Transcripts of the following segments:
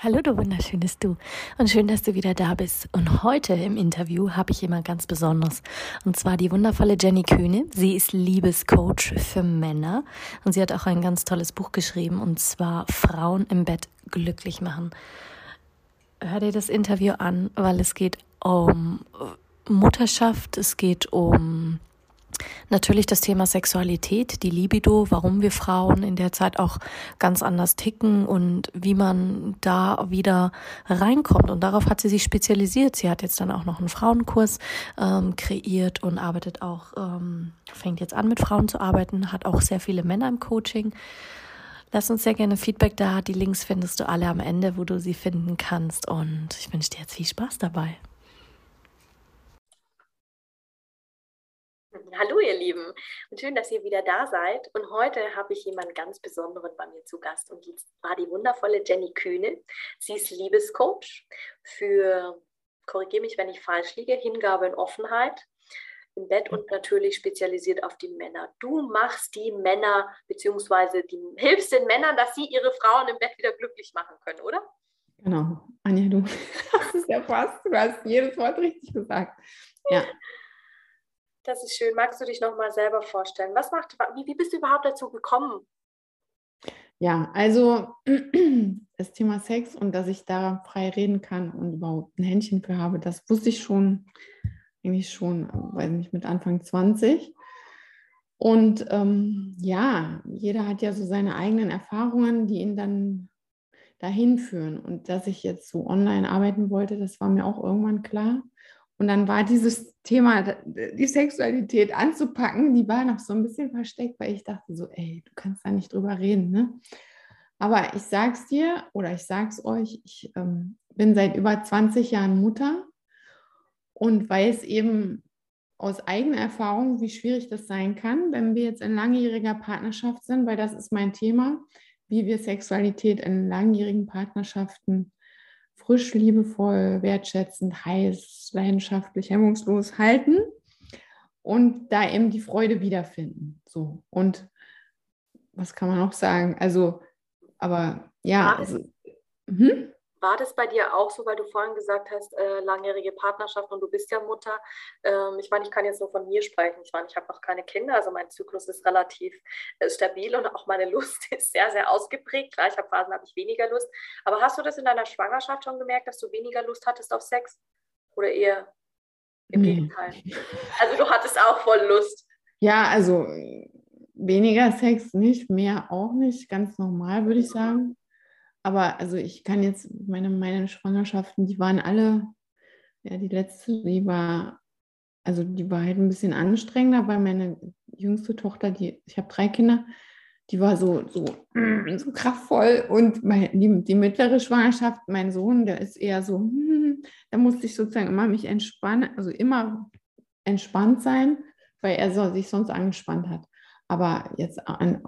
Hallo, du wunderschönes Du und schön, dass du wieder da bist. Und heute im Interview habe ich jemand ganz Besonderes und zwar die wundervolle Jenny Kühne. Sie ist Liebescoach für Männer und sie hat auch ein ganz tolles Buch geschrieben und zwar Frauen im Bett glücklich machen. Hör dir das Interview an, weil es geht um Mutterschaft, es geht um Natürlich das Thema Sexualität, die Libido, warum wir Frauen in der Zeit auch ganz anders ticken und wie man da wieder reinkommt. Und darauf hat sie sich spezialisiert. Sie hat jetzt dann auch noch einen Frauenkurs ähm, kreiert und arbeitet auch, ähm, fängt jetzt an mit Frauen zu arbeiten, hat auch sehr viele Männer im Coaching. Lass uns sehr gerne Feedback da. Die Links findest du alle am Ende, wo du sie finden kannst. Und ich wünsche dir jetzt viel Spaß dabei. Hallo ihr Lieben und schön, dass ihr wieder da seid. Und heute habe ich jemanden ganz Besonderen bei mir zu Gast und die war die wundervolle Jenny Kühne. Sie ist Liebescoach für, korrigiere mich, wenn ich falsch liege, Hingabe und Offenheit im Bett und natürlich spezialisiert auf die Männer. Du machst die Männer, beziehungsweise die, hilfst den Männern, dass sie ihre Frauen im Bett wieder glücklich machen können, oder? Genau. Anja, du hast es ja fast, du hast jedes Wort richtig gesagt. Ja. Das ist schön. Magst du dich noch mal selber vorstellen? Was macht, wie, wie bist du überhaupt dazu gekommen? Ja, also das Thema Sex und dass ich da frei reden kann und überhaupt ein Händchen für habe, das wusste ich schon, eigentlich schon, weiß nicht, mit Anfang 20. Und ähm, ja, jeder hat ja so seine eigenen Erfahrungen, die ihn dann dahin führen. Und dass ich jetzt so online arbeiten wollte, das war mir auch irgendwann klar. Und dann war dieses Thema, die Sexualität anzupacken, die war noch so ein bisschen versteckt, weil ich dachte so, ey, du kannst da nicht drüber reden. Ne? Aber ich sag's dir oder ich sag's euch, ich ähm, bin seit über 20 Jahren Mutter und weiß eben aus eigener Erfahrung, wie schwierig das sein kann, wenn wir jetzt in langjähriger Partnerschaft sind, weil das ist mein Thema, wie wir Sexualität in langjährigen Partnerschaften frisch, liebevoll, wertschätzend, heiß, leidenschaftlich, hemmungslos halten und da eben die Freude wiederfinden. So und was kann man noch sagen? Also, aber ja. Also, hm? War das bei dir auch so, weil du vorhin gesagt hast, äh, langjährige Partnerschaft und du bist ja Mutter? Ähm, ich meine, ich kann jetzt nur von mir sprechen. Ich meine, ich habe noch keine Kinder, also mein Zyklus ist relativ äh, stabil und auch meine Lust ist sehr, sehr ausgeprägt. Klar, ich habe Phasen, habe ich weniger Lust. Aber hast du das in deiner Schwangerschaft schon gemerkt, dass du weniger Lust hattest auf Sex? Oder eher im nee. Gegenteil? Also du hattest auch voll Lust. Ja, also weniger Sex nicht, mehr auch nicht. Ganz normal, würde ich sagen. Aber also ich kann jetzt, meine, meine Schwangerschaften, die waren alle, ja, die letzte, die war, also die war halt ein bisschen anstrengender, weil meine jüngste Tochter, die, ich habe drei Kinder, die war so, so, so kraftvoll und mein, die, die mittlere Schwangerschaft, mein Sohn, der ist eher so, hm, da musste ich sozusagen immer mich entspannen, also immer entspannt sein, weil er so, sich sonst angespannt hat. Aber jetzt an,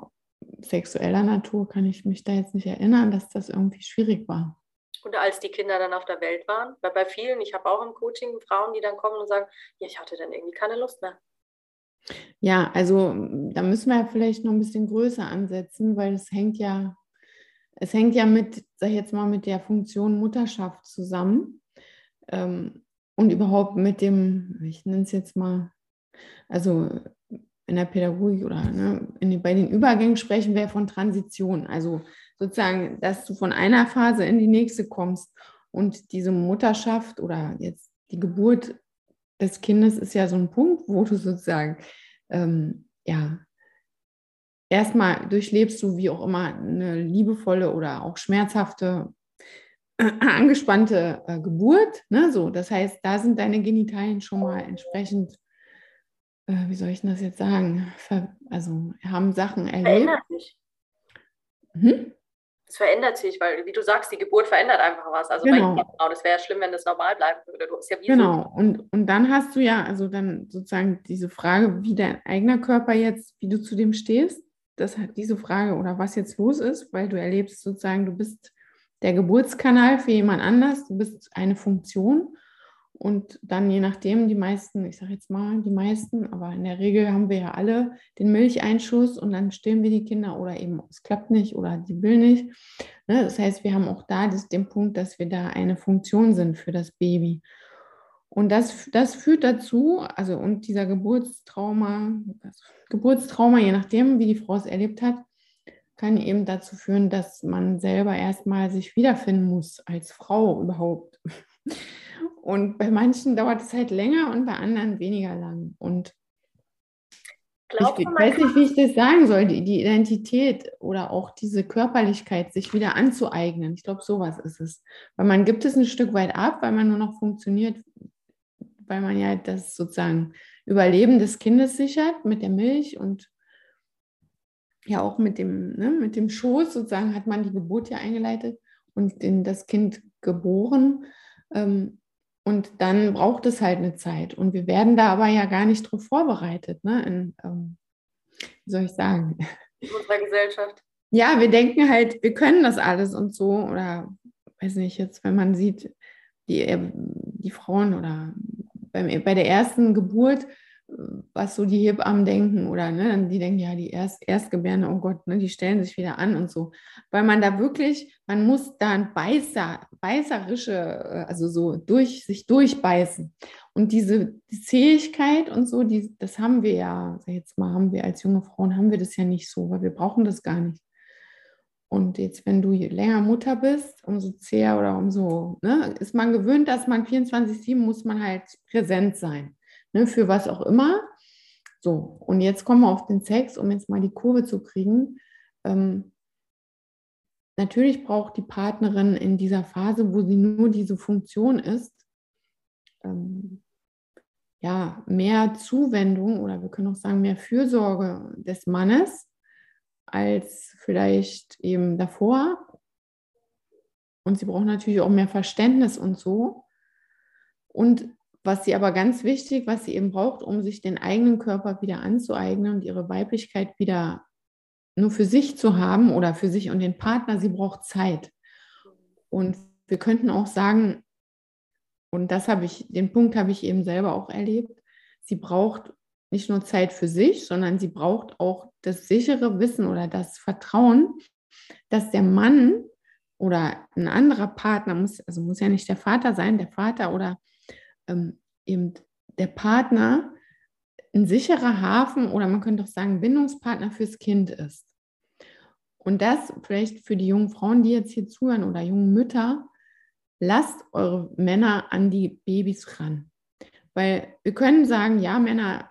sexueller Natur kann ich mich da jetzt nicht erinnern, dass das irgendwie schwierig war. Und als die Kinder dann auf der Welt waren, weil bei vielen, ich habe auch im Coaching Frauen, die dann kommen und sagen, ja, ich hatte dann irgendwie keine Lust mehr. Ja, also da müssen wir ja vielleicht noch ein bisschen größer ansetzen, weil es hängt ja, es hängt ja mit, sag ich jetzt mal, mit der Funktion Mutterschaft zusammen ähm, und überhaupt mit dem, ich nenne es jetzt mal, also in der Pädagogik oder ne, den, bei den Übergängen sprechen wir von Transition. Also sozusagen, dass du von einer Phase in die nächste kommst. Und diese Mutterschaft oder jetzt die Geburt des Kindes ist ja so ein Punkt, wo du sozusagen, ähm, ja, erstmal durchlebst du wie auch immer eine liebevolle oder auch schmerzhafte, äh, angespannte äh, Geburt. Ne? So, das heißt, da sind deine Genitalien schon mal entsprechend äh, wie soll ich das jetzt sagen, Ver also haben Sachen erlebt. Verändert sich. Hm? das verändert sich, weil, wie du sagst, die Geburt verändert einfach was. Also genau. bei Frau, das wäre ja schlimm, wenn das normal bleiben würde. Du hast ja wie genau, so und, und dann hast du ja, also dann sozusagen diese Frage, wie dein eigener Körper jetzt, wie du zu dem stehst, das hat diese Frage oder was jetzt los ist, weil du erlebst sozusagen, du bist der Geburtskanal für jemand anders, du bist eine Funktion und dann je nachdem, die meisten, ich sage jetzt mal die meisten, aber in der Regel haben wir ja alle den Milcheinschuss und dann stillen wir die Kinder oder eben es klappt nicht oder die will nicht. Ne? Das heißt, wir haben auch da den Punkt, dass wir da eine Funktion sind für das Baby. Und das, das führt dazu, also und dieser Geburtstrauma, Geburtstrauma, je nachdem, wie die Frau es erlebt hat, kann eben dazu führen, dass man selber erstmal sich wiederfinden muss als Frau überhaupt. Und bei manchen dauert es halt länger und bei anderen weniger lang. Und Glaubst ich weiß nicht, wie ich das sagen soll, die, die, Identität oder auch diese Körperlichkeit sich wieder anzueignen. Ich glaube, sowas ist es. Weil man gibt es ein Stück weit ab, weil man nur noch funktioniert, weil man ja das sozusagen Überleben des Kindes sichert mit der Milch und ja auch mit dem, ne, mit dem Schoß sozusagen hat man die Geburt ja eingeleitet und in das Kind geboren. Ähm, und dann braucht es halt eine Zeit. Und wir werden da aber ja gar nicht drauf vorbereitet. Ne? In, ähm, wie soll ich sagen? In unserer Gesellschaft. Ja, wir denken halt, wir können das alles und so. Oder weiß nicht, jetzt, wenn man sieht, die, äh, die Frauen oder beim, bei der ersten Geburt was so die Hebammen denken oder ne, die denken, ja, die Erst, Erstgebärende, oh Gott, ne, die stellen sich wieder an und so. Weil man da wirklich, man muss da ein Beißer, beißerische, äh, also so durch, sich durchbeißen. Und diese die Zähigkeit und so, die, das haben wir ja, jetzt mal haben wir als junge Frauen, haben wir das ja nicht so, weil wir brauchen das gar nicht. Und jetzt, wenn du länger Mutter bist, umso zäher oder umso, ne, ist man gewöhnt, dass man 24-7 muss man halt präsent sein ne, für was auch immer. So, und jetzt kommen wir auf den Sex, um jetzt mal die Kurve zu kriegen. Ähm, natürlich braucht die Partnerin in dieser Phase, wo sie nur diese Funktion ist, ähm, ja, mehr Zuwendung oder wir können auch sagen, mehr Fürsorge des Mannes als vielleicht eben davor. Und sie braucht natürlich auch mehr Verständnis und so. Und was sie aber ganz wichtig, was sie eben braucht, um sich den eigenen Körper wieder anzueignen und ihre Weiblichkeit wieder nur für sich zu haben oder für sich und den Partner, sie braucht Zeit. Und wir könnten auch sagen, und das habe ich, den Punkt habe ich eben selber auch erlebt, sie braucht nicht nur Zeit für sich, sondern sie braucht auch das sichere Wissen oder das Vertrauen, dass der Mann oder ein anderer Partner muss, also muss ja nicht der Vater sein, der Vater oder ähm, eben der Partner ein sicherer Hafen oder man könnte auch sagen Bindungspartner fürs Kind ist. Und das vielleicht für die jungen Frauen, die jetzt hier zuhören oder jungen Mütter, lasst eure Männer an die Babys ran. Weil wir können sagen, ja, Männer,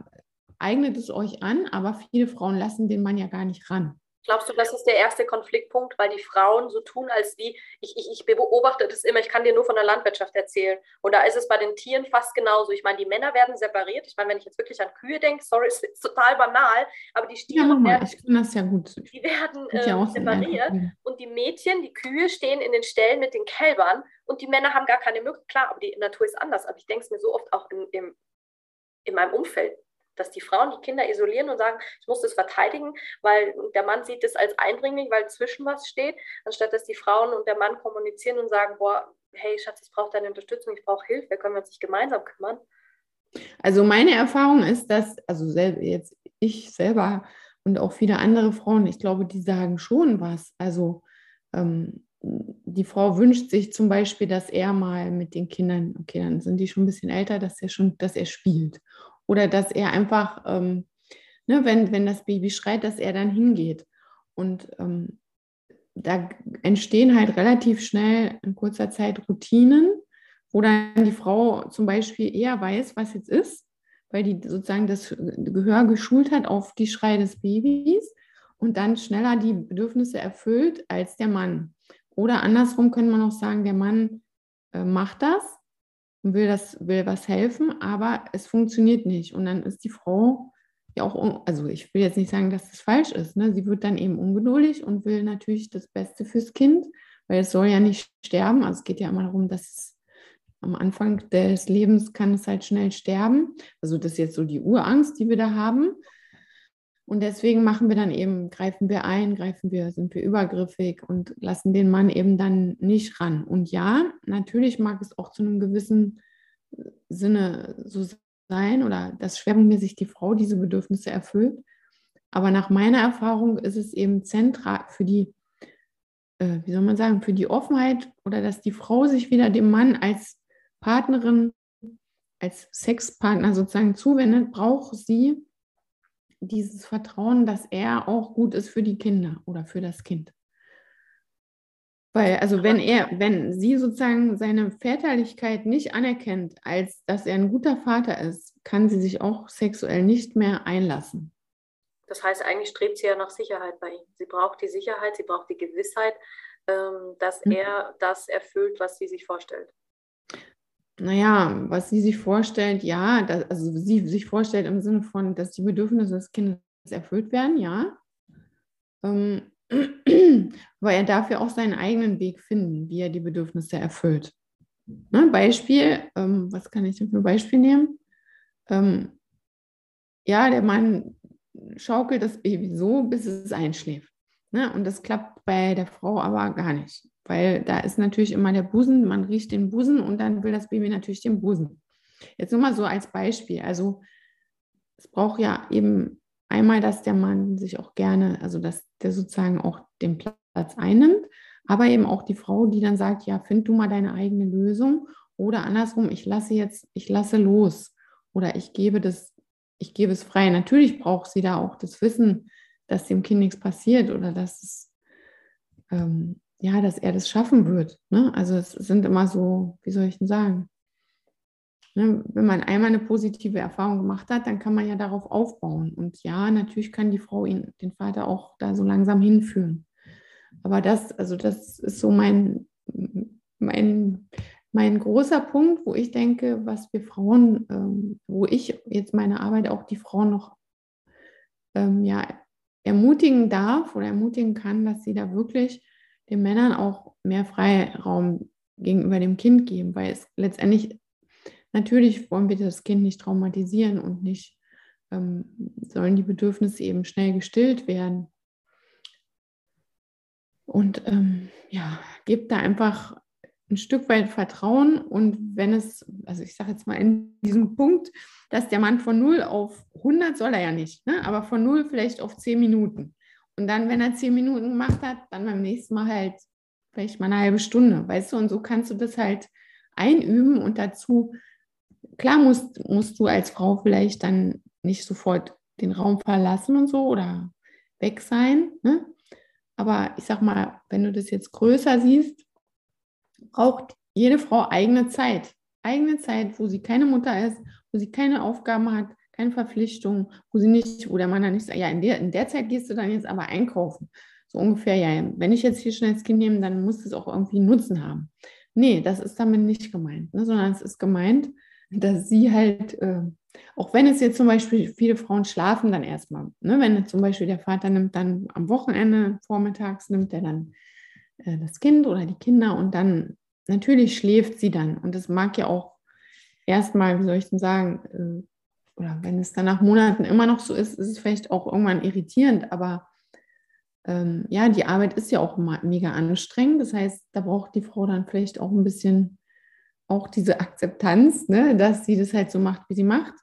eignet es euch an, aber viele Frauen lassen den Mann ja gar nicht ran. Glaubst du, das ist der erste Konfliktpunkt, weil die Frauen so tun, als wie, ich, ich, ich beobachte das immer, ich kann dir nur von der Landwirtschaft erzählen. Und da ist es bei den Tieren fast genauso. Ich meine, die Männer werden separiert. Ich meine, wenn ich jetzt wirklich an Kühe denke, sorry, es ist total banal, aber die Stiere ja, werden, ich kann das ja gut. Die werden äh, ja separiert und die Mädchen, die Kühe stehen in den Ställen mit den Kälbern und die Männer haben gar keine Möglichkeit. Klar, aber die Natur ist anders. Aber ich denke es mir so oft auch in, in, in meinem Umfeld dass die Frauen die Kinder isolieren und sagen, ich muss das verteidigen, weil der Mann sieht das als eindringlich, weil zwischen was steht, anstatt dass die Frauen und der Mann kommunizieren und sagen, boah, hey Schatz, ich brauche deine Unterstützung, ich brauche Hilfe, können wir uns nicht gemeinsam kümmern? Also meine Erfahrung ist, dass, also jetzt ich selber und auch viele andere Frauen, ich glaube, die sagen schon was. Also ähm, die Frau wünscht sich zum Beispiel, dass er mal mit den Kindern, okay, dann sind die schon ein bisschen älter, dass er schon, dass er spielt. Oder dass er einfach, ähm, ne, wenn, wenn das Baby schreit, dass er dann hingeht. Und ähm, da entstehen halt relativ schnell in kurzer Zeit Routinen, wo dann die Frau zum Beispiel eher weiß, was jetzt ist, weil die sozusagen das Gehör geschult hat auf die Schrei des Babys und dann schneller die Bedürfnisse erfüllt als der Mann. Oder andersrum könnte man auch sagen, der Mann äh, macht das will, das, will was helfen, aber es funktioniert nicht. Und dann ist die Frau ja auch, also ich will jetzt nicht sagen, dass das falsch ist. Ne? Sie wird dann eben ungeduldig und will natürlich das Beste fürs Kind, weil es soll ja nicht sterben. Also es geht ja immer darum, dass es am Anfang des Lebens kann es halt schnell sterben. Also das ist jetzt so die Urangst, die wir da haben. Und deswegen machen wir dann eben, greifen wir ein, greifen wir, sind wir übergriffig und lassen den Mann eben dann nicht ran. Und ja, natürlich mag es auch zu einem gewissen Sinne so sein oder dass schwerpunktmäßig die Frau diese Bedürfnisse erfüllt. Aber nach meiner Erfahrung ist es eben zentral für die, äh, wie soll man sagen, für die Offenheit oder dass die Frau sich wieder dem Mann als Partnerin, als Sexpartner sozusagen zuwendet, braucht sie dieses Vertrauen, dass er auch gut ist für die Kinder oder für das Kind. Weil, also wenn er, wenn sie sozusagen seine Väterlichkeit nicht anerkennt, als dass er ein guter Vater ist, kann sie sich auch sexuell nicht mehr einlassen. Das heißt, eigentlich strebt sie ja nach Sicherheit bei ihm. Sie braucht die Sicherheit, sie braucht die Gewissheit, ähm, dass mhm. er das erfüllt, was sie sich vorstellt. Naja, was sie sich vorstellt, ja, das, also sie sich vorstellt im Sinne von, dass die Bedürfnisse des Kindes erfüllt werden, ja. Ähm, weil er darf ja auch seinen eigenen Weg finden, wie er die Bedürfnisse erfüllt. Ne, Beispiel, ähm, was kann ich denn für ein Beispiel nehmen? Ähm, ja, der Mann schaukelt das Baby so, bis es einschläft. Ne? Und das klappt bei der Frau aber gar nicht, weil da ist natürlich immer der Busen, man riecht den Busen und dann will das Baby natürlich den Busen. Jetzt nur mal so als Beispiel. Also es braucht ja eben einmal, dass der Mann sich auch gerne, also dass der sozusagen auch den Platz einnimmt, aber eben auch die Frau, die dann sagt, ja, find du mal deine eigene Lösung oder andersrum, ich lasse jetzt, ich lasse los oder ich gebe das, ich gebe es frei. Natürlich braucht sie da auch das Wissen, dass dem Kind nichts passiert oder dass es, ähm, ja, dass er das schaffen wird. Ne? Also es sind immer so, wie soll ich denn sagen? Ne, wenn man einmal eine positive Erfahrung gemacht hat, dann kann man ja darauf aufbauen. Und ja, natürlich kann die Frau ihn, den Vater auch da so langsam hinführen. Aber das, also das ist so mein, mein, mein großer Punkt, wo ich denke, was wir Frauen, ähm, wo ich jetzt meine Arbeit auch die Frauen noch ähm, ja, ermutigen darf oder ermutigen kann, dass sie da wirklich den Männern auch mehr Freiraum gegenüber dem Kind geben, weil es letztendlich Natürlich wollen wir das Kind nicht traumatisieren und nicht ähm, sollen die Bedürfnisse eben schnell gestillt werden. Und ähm, ja, gebt da einfach ein Stück weit Vertrauen und wenn es, also ich sage jetzt mal in diesem Punkt, dass der Mann von 0 auf 100 soll er ja nicht, ne? aber von 0 vielleicht auf 10 Minuten. Und dann, wenn er 10 Minuten gemacht hat, dann beim nächsten Mal halt vielleicht mal eine halbe Stunde, weißt du, und so kannst du das halt einüben und dazu klar musst, musst du als Frau vielleicht dann nicht sofort den Raum verlassen und so oder weg sein. Ne? Aber ich sag mal, wenn du das jetzt größer siehst, braucht jede Frau eigene Zeit. Eigene Zeit, wo sie keine Mutter ist, wo sie keine Aufgaben hat, keine Verpflichtungen, wo sie nicht, wo der Mann dann nicht sagt, ja, in der, in der Zeit gehst du dann jetzt aber einkaufen. So ungefähr, ja, wenn ich jetzt hier schnell das Kind nehme, dann muss es auch irgendwie Nutzen haben. Nee, das ist damit nicht gemeint, ne, sondern es ist gemeint, dass sie halt, äh, auch wenn es jetzt zum Beispiel viele Frauen schlafen dann erstmal, ne, wenn zum Beispiel der Vater nimmt dann am Wochenende vormittags, nimmt er dann äh, das Kind oder die Kinder und dann natürlich schläft sie dann. Und das mag ja auch erstmal, wie soll ich denn sagen, äh, oder wenn es dann nach Monaten immer noch so ist, ist es vielleicht auch irgendwann irritierend, aber ähm, ja, die Arbeit ist ja auch mega anstrengend. Das heißt, da braucht die Frau dann vielleicht auch ein bisschen auch diese Akzeptanz, ne, dass sie das halt so macht, wie sie macht.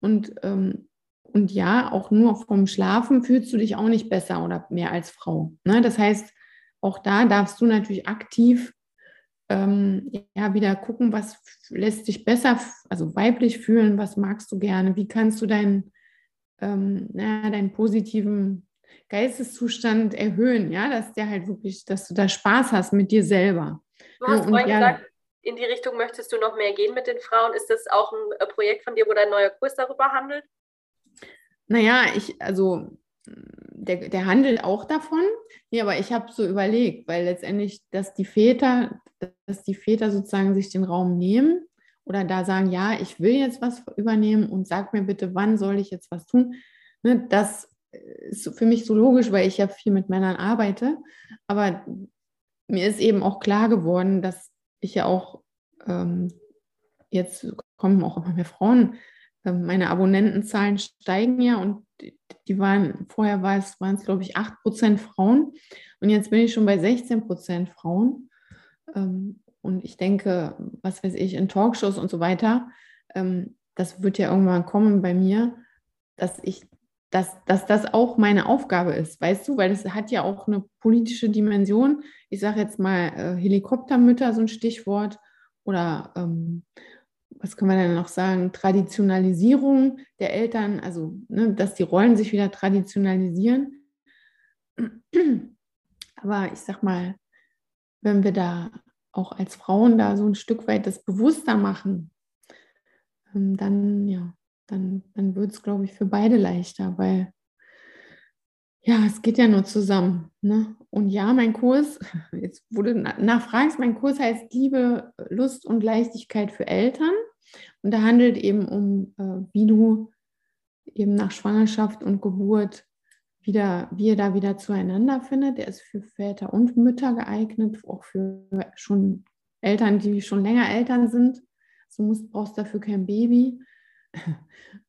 Und, ähm, und ja, auch nur vom Schlafen fühlst du dich auch nicht besser oder mehr als Frau. Ne? Das heißt, auch da darfst du natürlich aktiv ähm, ja, wieder gucken, was lässt dich besser, also weiblich fühlen, was magst du gerne, wie kannst du deinen, ähm, ja, deinen positiven Geisteszustand erhöhen, ja, dass der halt wirklich, dass du da Spaß hast mit dir selber. Du hast ja, vorhin ja, gesagt, in die Richtung möchtest du noch mehr gehen mit den Frauen? Ist das auch ein äh, Projekt von dir, wo dein neuer Kurs darüber handelt? Naja, ich, also der, der handelt auch davon. Ja, aber ich habe so überlegt, weil letztendlich, dass die Väter, dass die Väter sozusagen sich den Raum nehmen oder da sagen, ja, ich will jetzt was übernehmen und sag mir bitte, wann soll ich jetzt was tun. Ne, das ist für mich so logisch, weil ich ja viel mit Männern arbeite. Aber mir ist eben auch klar geworden, dass ich ja auch ähm, jetzt kommen auch immer mehr Frauen. Ähm, meine Abonnentenzahlen steigen ja und die waren, vorher war es, waren es, glaube ich, 8% Frauen und jetzt bin ich schon bei 16% Frauen. Ähm, und ich denke, was weiß ich, in Talkshows und so weiter, ähm, das wird ja irgendwann kommen bei mir, dass ich dass, dass das auch meine Aufgabe ist, weißt du, weil das hat ja auch eine politische Dimension. Ich sage jetzt mal äh, Helikoptermütter, so ein Stichwort, oder was können wir denn noch sagen, Traditionalisierung der Eltern, also ne, dass die Rollen sich wieder traditionalisieren. Aber ich sag mal, wenn wir da auch als Frauen da so ein Stück weit das bewusster machen, ähm, dann ja, dann, dann wird es, glaube ich, für beide leichter, weil ja, es geht ja nur zusammen. Ne? Und ja, mein Kurs, jetzt wurde nachfragst, mein Kurs heißt Liebe, Lust und Leichtigkeit für Eltern. Und da handelt eben um, äh, wie du eben nach Schwangerschaft und Geburt wieder, wie ihr da wieder zueinander findet. Der ist für Väter und Mütter geeignet, auch für schon Eltern, die schon länger Eltern sind. Du musst, brauchst dafür kein Baby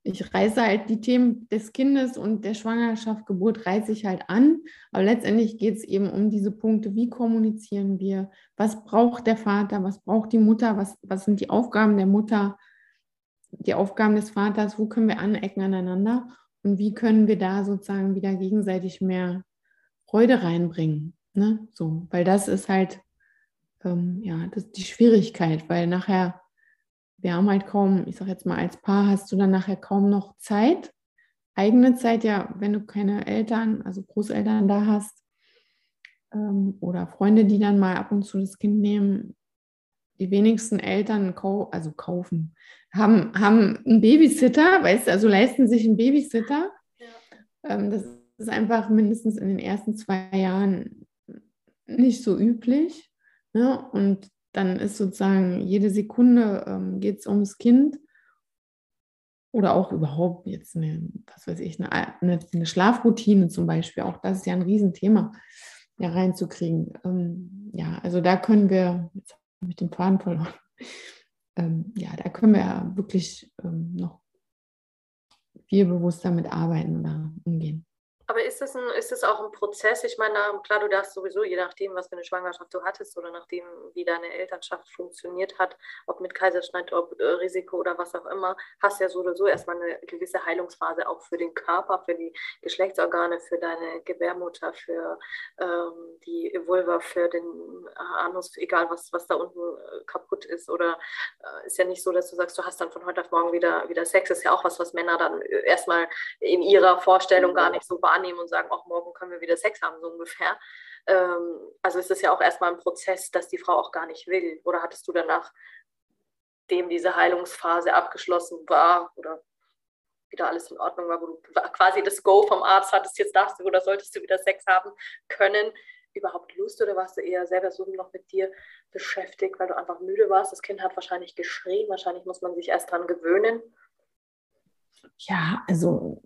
ich reiße halt die Themen des Kindes und der Schwangerschaft, Geburt reiße ich halt an. Aber letztendlich geht es eben um diese Punkte, wie kommunizieren wir, was braucht der Vater, was braucht die Mutter, was, was sind die Aufgaben der Mutter, die Aufgaben des Vaters, wo können wir anecken aneinander und wie können wir da sozusagen wieder gegenseitig mehr Freude reinbringen. Ne? So, weil das ist halt ähm, ja, das die Schwierigkeit, weil nachher wir haben halt kaum, ich sage jetzt mal, als Paar hast du dann nachher kaum noch Zeit. Eigene Zeit, ja, wenn du keine Eltern, also Großeltern da hast ähm, oder Freunde, die dann mal ab und zu das Kind nehmen. Die wenigsten Eltern, kau also kaufen, haben, haben einen Babysitter, weißt du, also leisten sich einen Babysitter. Ja. Ähm, das ist einfach mindestens in den ersten zwei Jahren nicht so üblich. Ne? Und dann ist sozusagen jede Sekunde ähm, geht es ums Kind oder auch überhaupt jetzt eine, was weiß ich, eine, eine, eine, Schlafroutine zum Beispiel. Auch das ist ja ein Riesenthema, ja reinzukriegen. Ähm, ja, also da können wir, jetzt habe ich den Faden verloren, ähm, ja, da können wir ja wirklich ähm, noch viel bewusster mit arbeiten oder umgehen. Aber ist es, ein, ist es auch ein Prozess? Ich meine, klar, du darfst sowieso, je nachdem, was für eine Schwangerschaft du hattest oder nachdem, wie deine Elternschaft funktioniert hat, ob mit Kaiserschnitt, ob äh, Risiko oder was auch immer, hast ja so oder so erstmal eine gewisse Heilungsphase auch für den Körper, für die Geschlechtsorgane, für deine Gebärmutter, für ähm, die Vulva, für den Anus, egal was, was da unten äh, kaputt ist. Oder äh, ist ja nicht so, dass du sagst, du hast dann von heute auf morgen wieder, wieder Sex. ist ja auch was, was Männer dann äh, erstmal in ihrer Vorstellung gar nicht so wahrnehmen wahrnehmen und sagen, auch morgen können wir wieder Sex haben, so ungefähr. Ähm, also ist es ja auch erstmal ein Prozess, dass die Frau auch gar nicht will. Oder hattest du danach, dem diese Heilungsphase abgeschlossen war oder wieder alles in Ordnung war, wo du quasi das Go vom Arzt hattest, jetzt darfst du oder solltest du wieder Sex haben können, überhaupt Lust oder warst du eher selber so noch mit dir beschäftigt, weil du einfach müde warst? Das Kind hat wahrscheinlich geschrien, wahrscheinlich muss man sich erst dran gewöhnen. Ja, also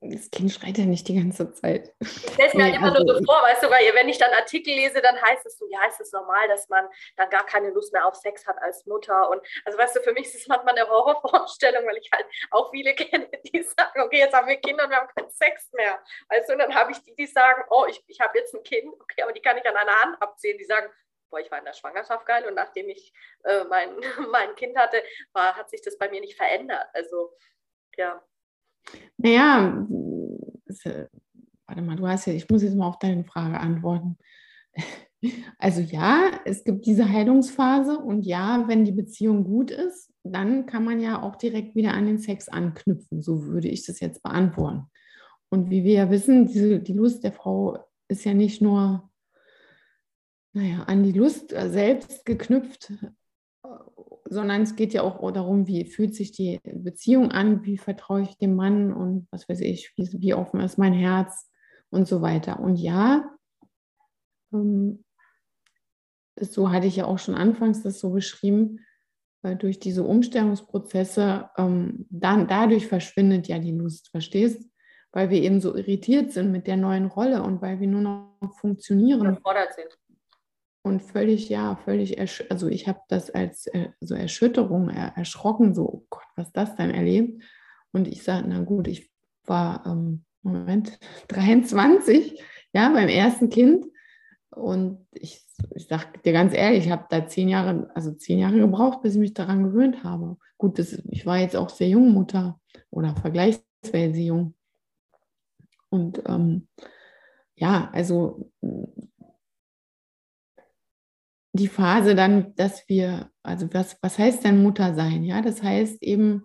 das Kind schreit ja nicht die ganze Zeit. Ich stelle es mir halt immer also, nur so vor, weißt du, weil wenn ich dann Artikel lese, dann heißt es so, ja, ist es normal, dass man dann gar keine Lust mehr auf Sex hat als Mutter. Und also weißt du, für mich ist es manchmal eine Horrorvorstellung, weil ich halt auch viele kenne, die sagen, okay, jetzt haben wir Kinder und wir haben keinen Sex mehr. Weißt du, und dann habe ich die, die sagen, oh, ich, ich habe jetzt ein Kind, okay, aber die kann ich an einer Hand abzählen, die sagen, boah, ich war in der Schwangerschaft geil und nachdem ich äh, mein, mein Kind hatte, war, hat sich das bei mir nicht verändert. Also ja. Naja, äh, warte mal, du hast ja, ich muss jetzt mal auf deine Frage antworten. Also ja, es gibt diese Heilungsphase und ja, wenn die Beziehung gut ist, dann kann man ja auch direkt wieder an den Sex anknüpfen. So würde ich das jetzt beantworten. Und wie wir ja wissen, diese, die Lust der Frau ist ja nicht nur naja, an die Lust selbst geknüpft, sondern es geht ja auch darum, wie fühlt sich die Beziehung an, wie vertraue ich dem Mann und was weiß ich, wie, wie offen ist mein Herz und so weiter. Und ja, ähm, so hatte ich ja auch schon anfangs das so beschrieben, weil durch diese Umstellungsprozesse, ähm, dann, dadurch verschwindet ja die Lust, verstehst? weil wir eben so irritiert sind mit der neuen Rolle und weil wir nur noch funktionieren. Überfordert sind. Und völlig, ja, völlig, also ich habe das als äh, so Erschütterung, er, erschrocken, so, oh Gott, was das denn erlebt. Und ich sage, na gut, ich war, ähm, Moment, 23, ja, beim ersten Kind. Und ich, ich sage dir ganz ehrlich, ich habe da zehn Jahre, also zehn Jahre gebraucht, bis ich mich daran gewöhnt habe. Gut, das, ich war jetzt auch sehr jung Mutter oder vergleichsweise jung. Und ähm, ja, also die Phase dann, dass wir, also was, was heißt denn Mutter sein? Ja, das heißt eben,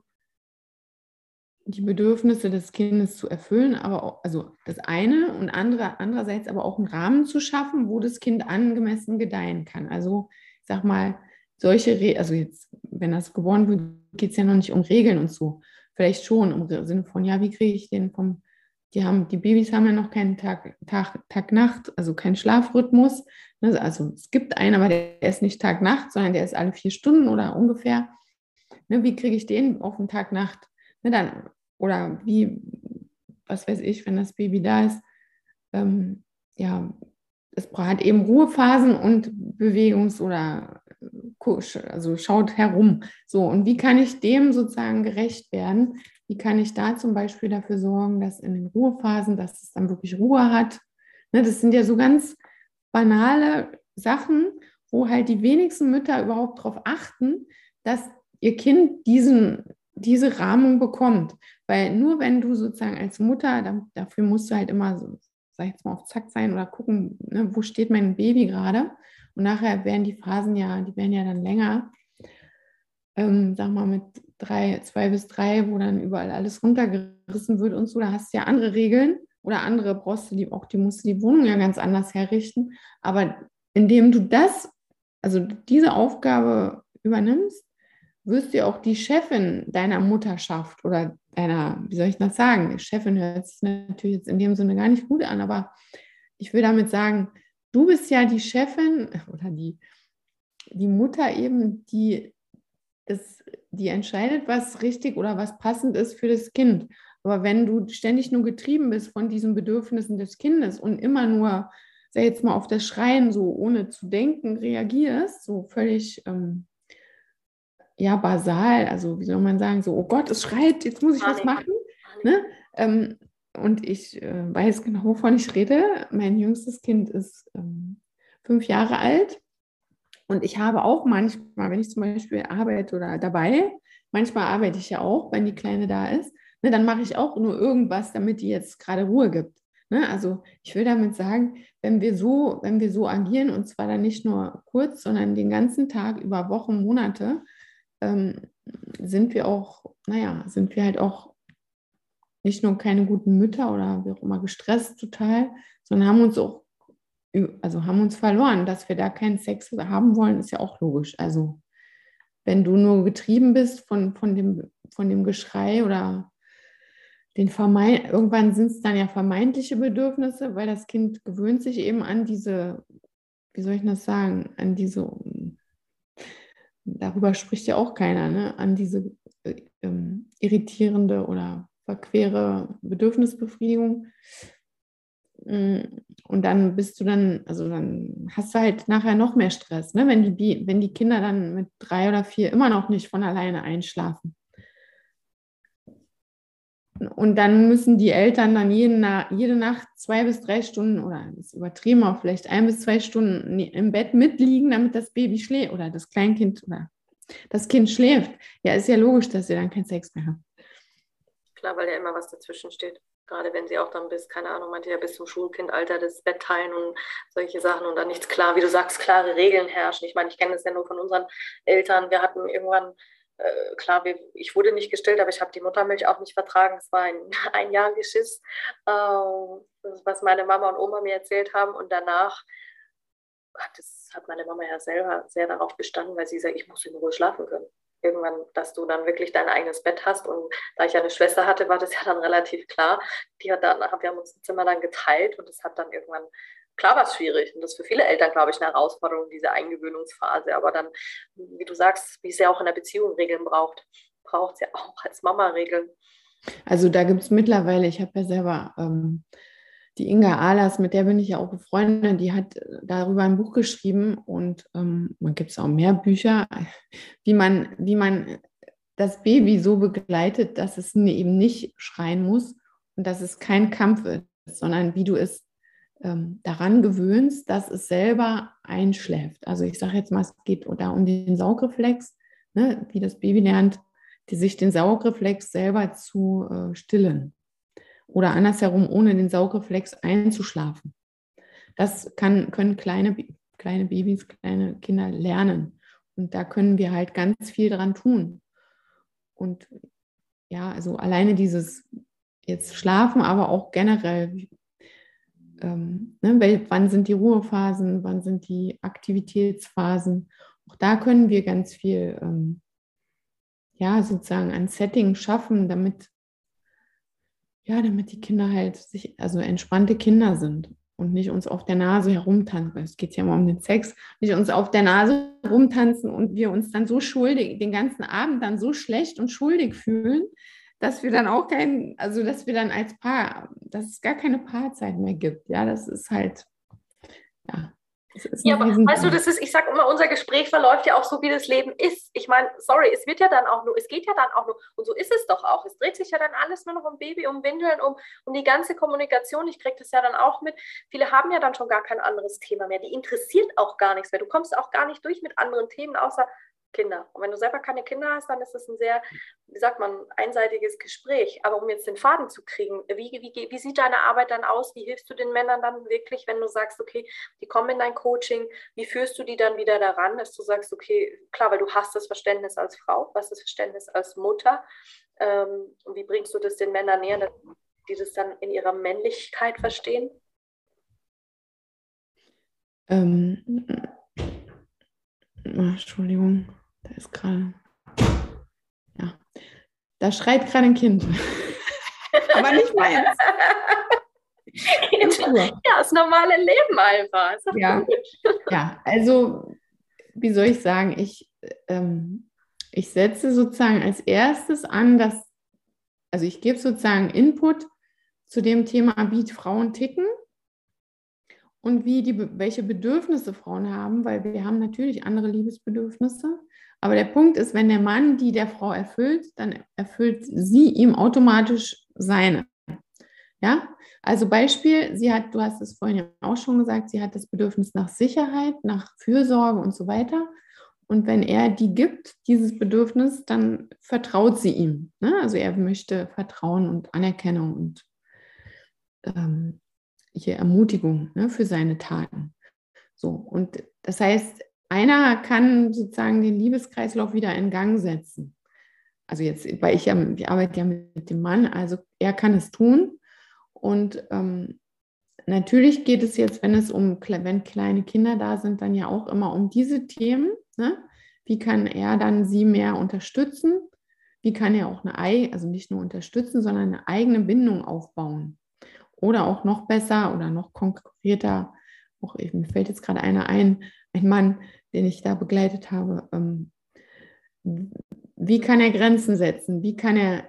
die Bedürfnisse des Kindes zu erfüllen, aber auch, also das eine und andere, andererseits aber auch einen Rahmen zu schaffen, wo das Kind angemessen gedeihen kann. Also ich sag mal, solche, Re also jetzt, wenn das geboren wird, geht es ja noch nicht um Regeln und so. Vielleicht schon im Sinne von, ja, wie kriege ich den vom, die haben, die Babys haben ja noch keinen Tag, Tag, Tag, Nacht, also keinen Schlafrhythmus. Ne? Also es gibt einen, aber der ist nicht Tag, Nacht, sondern der ist alle vier Stunden oder ungefähr. Ne, wie kriege ich den auf den Tag, Nacht? Ne, oder wie, was weiß ich, wenn das Baby da ist, ähm, ja, es hat eben Ruhephasen und Bewegungs- oder also schaut herum. So, und wie kann ich dem sozusagen gerecht werden? Wie kann ich da zum Beispiel dafür sorgen, dass in den Ruhephasen, dass es dann wirklich Ruhe hat? Ne, das sind ja so ganz banale Sachen, wo halt die wenigsten Mütter überhaupt darauf achten, dass ihr Kind diesen, diese Rahmung bekommt. Weil nur wenn du sozusagen als Mutter, dafür musst du halt immer so, sag ich jetzt mal, auf Zack sein oder gucken, ne, wo steht mein Baby gerade. Und nachher werden die Phasen ja, die werden ja dann länger. Ähm, sag mal mit drei, zwei bis drei, wo dann überall alles runtergerissen wird und so, da hast du ja andere Regeln oder andere brauchst du die auch, die musst du die Wohnung ja ganz anders herrichten. Aber indem du das, also diese Aufgabe übernimmst, wirst du auch die Chefin deiner Mutterschaft oder deiner, wie soll ich das sagen? Chefin hört sich natürlich jetzt in dem Sinne gar nicht gut an, aber ich will damit sagen, du bist ja die Chefin oder die, die Mutter eben, die, das, die entscheidet, was richtig oder was passend ist für das Kind. Aber wenn du ständig nur getrieben bist von diesen Bedürfnissen des Kindes und immer nur, sag jetzt mal, auf das Schreien so ohne zu denken reagierst, so völlig ähm, ja basal, also wie soll man sagen, so, oh Gott, es schreit, jetzt muss ich was machen. Ne? Ähm, und ich äh, weiß genau, wovon ich rede. Mein jüngstes Kind ist ähm, fünf Jahre alt. Und ich habe auch manchmal, wenn ich zum Beispiel arbeite oder dabei, manchmal arbeite ich ja auch, wenn die Kleine da ist, ne, dann mache ich auch nur irgendwas, damit die jetzt gerade Ruhe gibt. Ne? Also ich will damit sagen, wenn wir so, wenn wir so agieren, und zwar dann nicht nur kurz, sondern den ganzen Tag über Wochen, Monate, ähm, sind wir auch, naja, sind wir halt auch nicht nur keine guten Mütter oder wie auch immer gestresst total, sondern haben uns auch, also haben uns verloren, dass wir da keinen Sex haben wollen, ist ja auch logisch. Also wenn du nur getrieben bist von, von, dem, von dem Geschrei oder den Vermeid irgendwann sind es dann ja vermeintliche Bedürfnisse, weil das Kind gewöhnt sich eben an diese, wie soll ich das sagen, an diese darüber spricht ja auch keiner, ne? an diese äh, ähm, irritierende oder verquere Bedürfnisbefriedigung. Mm, und dann bist du dann, also dann hast du halt nachher noch mehr Stress, ne? wenn, die, wenn die Kinder dann mit drei oder vier immer noch nicht von alleine einschlafen. Und dann müssen die Eltern dann jede, jede Nacht zwei bis drei Stunden oder das übertrieben auch vielleicht ein bis zwei Stunden im Bett mitliegen, damit das Baby schläft oder das Kleinkind oder das Kind schläft. Ja, ist ja logisch, dass sie dann keinen Sex mehr haben. Klar, weil ja immer was dazwischen steht. Gerade wenn sie auch dann bis, keine Ahnung, manche ja bis zum Schulkindalter das Bett teilen und solche Sachen und dann nichts klar, wie du sagst, klare Regeln herrschen. Ich meine, ich kenne das ja nur von unseren Eltern. Wir hatten irgendwann äh, klar, wir, ich wurde nicht gestillt, aber ich habe die Muttermilch auch nicht vertragen. Es war ein, ein Jahr Geschiss, äh, was meine Mama und Oma mir erzählt haben. Und danach hat, das, hat meine Mama ja selber sehr darauf bestanden, weil sie sagt, ich muss in Ruhe schlafen können. Irgendwann, dass du dann wirklich dein eigenes Bett hast. Und da ich ja eine Schwester hatte, war das ja dann relativ klar. Die hat dann, wir haben uns ein Zimmer dann geteilt und es hat dann irgendwann klar war es schwierig und das ist für viele Eltern, glaube ich, eine Herausforderung, diese Eingewöhnungsphase. Aber dann, wie du sagst, wie es ja auch in der Beziehung Regeln braucht, braucht es ja auch als Mama Regeln. Also da gibt es mittlerweile, ich habe ja selber ähm, die Inga Ahlers, mit der bin ich ja auch befreundet, die hat darüber ein Buch geschrieben und ähm, man gibt es auch mehr Bücher, wie man, wie man das Baby so begleitet, dass es eben nicht schreien muss und dass es kein Kampf ist, sondern wie du es ähm, daran gewöhnst, dass es selber einschläft. Also ich sage jetzt mal, es geht da um den Saugreflex, ne, wie das Baby lernt, die, sich den Saugreflex selber zu äh, stillen oder andersherum, ohne den Saugreflex einzuschlafen. Das kann, können kleine, kleine Babys, kleine Kinder lernen. Und da können wir halt ganz viel dran tun. Und ja, also alleine dieses jetzt Schlafen, aber auch generell, ähm, ne, wann sind die Ruhephasen, wann sind die Aktivitätsphasen. Auch da können wir ganz viel, ähm, ja, sozusagen ein Setting schaffen, damit, ja, damit die Kinder halt sich, also entspannte Kinder sind und nicht uns auf der Nase herumtanzen. Es geht ja immer um den Sex, nicht uns auf der Nase rumtanzen und wir uns dann so schuldig, den ganzen Abend dann so schlecht und schuldig fühlen, dass wir dann auch kein, also dass wir dann als Paar, dass es gar keine Paarzeit mehr gibt. Ja, das ist halt, ja, ja, aber weißt du, das ist, ich sage immer, unser Gespräch verläuft ja auch so, wie das Leben ist. Ich meine, sorry, es wird ja dann auch nur, es geht ja dann auch nur, und so ist es doch auch. Es dreht sich ja dann alles nur noch um Baby, um Windeln, um, um die ganze Kommunikation. Ich kriege das ja dann auch mit. Viele haben ja dann schon gar kein anderes Thema mehr. Die interessiert auch gar nichts mehr. Du kommst auch gar nicht durch mit anderen Themen, außer Kinder. Und wenn du selber keine Kinder hast, dann ist es ein sehr, wie sagt man, einseitiges Gespräch. Aber um jetzt den Faden zu kriegen, wie, wie, wie sieht deine Arbeit dann aus? Wie hilfst du den Männern dann wirklich, wenn du sagst, okay, die kommen in dein Coaching, wie führst du die dann wieder daran, dass du sagst, okay, klar, weil du hast das Verständnis als Frau, hast das Verständnis als Mutter. Ähm, und wie bringst du das den Männern näher, die das dann in ihrer Männlichkeit verstehen? Ähm, Entschuldigung. Da ist gerade. Ja. Da schreit gerade ein Kind. Aber nicht meins. ja, das normale Leben einfach. Ja. ja, also, wie soll ich sagen, ich, ähm, ich setze sozusagen als erstes an, dass, also ich gebe sozusagen Input zu dem Thema, wie Frauen ticken und wie die, welche Bedürfnisse Frauen haben, weil wir haben natürlich andere Liebesbedürfnisse. Aber der Punkt ist, wenn der Mann die der Frau erfüllt, dann erfüllt sie ihm automatisch seine. Ja, also Beispiel, sie hat, du hast es vorhin ja auch schon gesagt, sie hat das Bedürfnis nach Sicherheit, nach Fürsorge und so weiter. Und wenn er die gibt, dieses Bedürfnis, dann vertraut sie ihm. Ne? Also er möchte Vertrauen und Anerkennung und ähm, hier Ermutigung ne, für seine Taten. So, und das heißt, einer kann sozusagen den Liebeskreislauf wieder in Gang setzen. Also jetzt, weil ich ja, ich arbeite ja mit dem Mann, also er kann es tun. Und ähm, natürlich geht es jetzt, wenn es um, wenn kleine Kinder da sind, dann ja auch immer um diese Themen. Ne? Wie kann er dann sie mehr unterstützen? Wie kann er auch eine, also nicht nur unterstützen, sondern eine eigene Bindung aufbauen? Oder auch noch besser oder noch konkreter, auch, mir fällt jetzt gerade einer ein, ein Mann, den ich da begleitet habe, ähm, wie kann er Grenzen setzen? Wie kann er